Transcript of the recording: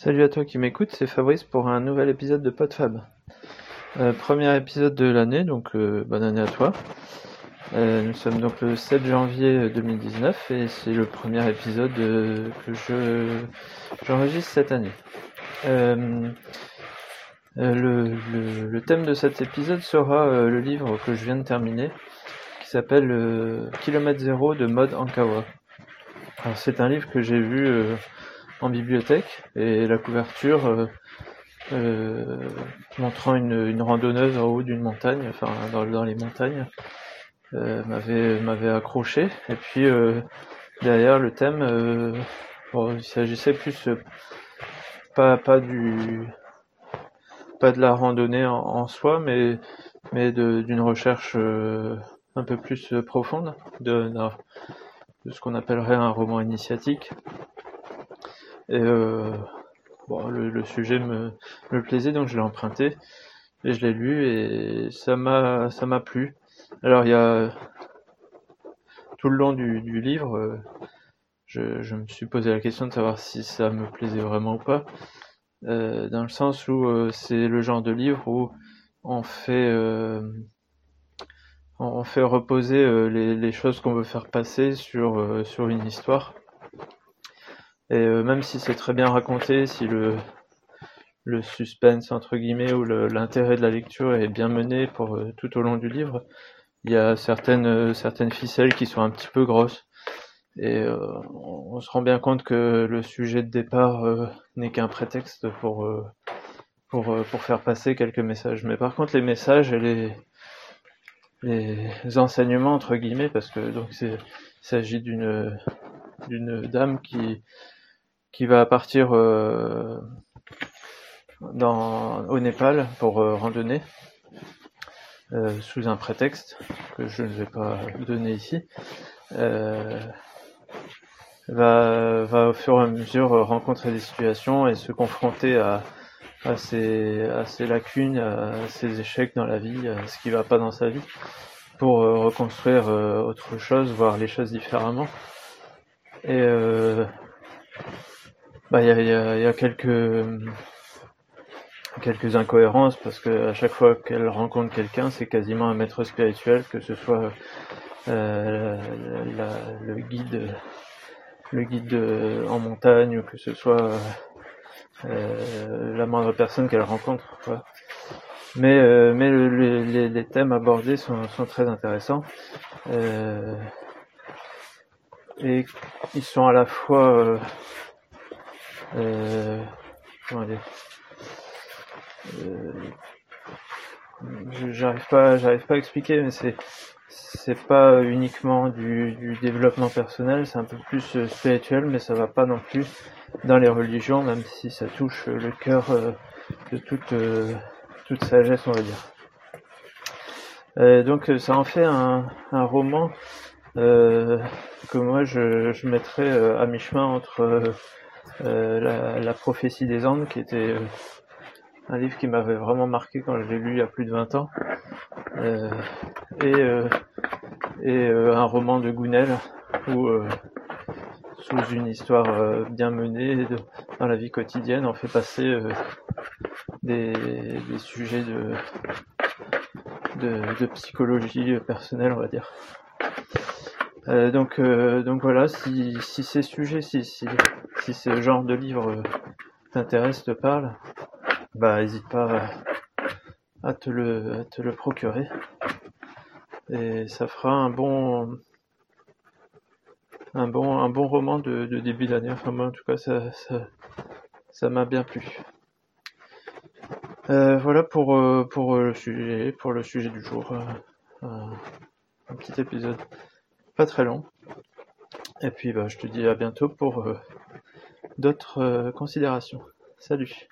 Salut à toi qui m'écoute, c'est Fabrice pour un nouvel épisode de PodFab. Euh, premier épisode de l'année, donc euh, bonne année à toi. Euh, nous sommes donc le 7 janvier 2019 et c'est le premier épisode que je j'enregistre cette année. Le, le, le, thème de cet épisode sera le livre que je viens de terminer qui s'appelle Kilomètre Zéro de Mode Ankawa. C'est un livre que j'ai vu en bibliothèque et la couverture euh, euh, montrant une, une, randonneuse en haut d'une montagne, enfin dans, dans les montagnes, euh, m'avait m'avait accroché. Et puis derrière le thème, bon, il s'agissait plus pas pas du pas de la randonnée en, soi, mais mais d'une recherche un peu plus profonde de, de ce qu'on appellerait un roman initiatique. Et euh, bon, le, sujet me, me plaisait, donc je l'ai emprunté et je l'ai lu et ça m'a ça m'a plu. Alors il y a tout le long du, du livre, euh, je, je, me suis posé la question de savoir si ça me plaisait vraiment ou pas, euh, dans le sens où euh, c'est le genre de livre où on fait on fait reposer les, les choses qu'on veut faire passer sur sur une histoire et euh, même si c'est très bien raconté, si le, le suspense entre guillemets ou l'intérêt de la lecture est bien mené pour euh, tout au long du livre, il y a certaines euh, certaines ficelles qui sont un petit peu grosses. Et on, se rend bien compte que le sujet de départ n'est qu'un prétexte pour pour pour faire passer quelques messages. Mais par contre, les messages et les les enseignements entre guillemets, parce que donc c'est s'agit d'une d'une dame qui qui va partir euh, dans, au Népal pour euh, randonner euh, sous un prétexte que je ne vais pas donner ici. va, au fur et à mesure rencontrer des situations et se confronter à, ses, lacunes, à ses échecs dans la vie, à ce qui va pas dans sa vie, pour reconstruire autre chose, voir les choses différemment. Et bah, il y a, y, a, y a, quelques quelques incohérences parce que à chaque fois qu'elle rencontre quelqu'un, c'est quasiment un maître spirituel, que ce soit euh, le guide le guide en montagne ou que ce soit euh, la moindre personne qu'elle rencontre. Quoi. Mais euh, mais le, les, les, thèmes abordés sont, sont très intéressants. Euh, et ils sont à la fois euh, euh, comment dire euh, j'arrive pas j'arrive pas à expliquer mais c'est c'est pas uniquement du, du développement personnel c'est un peu plus euh, spirituel mais ça va pas non plus dans les religions même si ça touche le cœur de toute toute sagesse on va dire. Donc ça en fait un, un roman euh, que moi je, je mettrais à mi-chemin entre euh, la, la, prophétie des Andes, qui était euh, un livre qui m'avait vraiment marqué quand je l'ai lu il y a plus de 20 ans, euh, et, un roman de Gounel, où sous une histoire bien menée dans la vie quotidienne, on fait passer des, sujets de, psychologie personnelle, on va dire. Euh, donc, euh, donc voilà, si, ces sujets, si, ce genre de livre euh, t'intéresse, te parle, bah n'hésite pas à, te le, procurer. Et ça fera un bon, un bon, un bon roman de, début d'année. Enfin moi en tout cas ça, m'a bien plu. Voilà pour le sujet, pour le sujet du jour. un petit épisode pas très long. Et puis bah, je te dis à bientôt pour euh, d'autres euh, considérations. Salut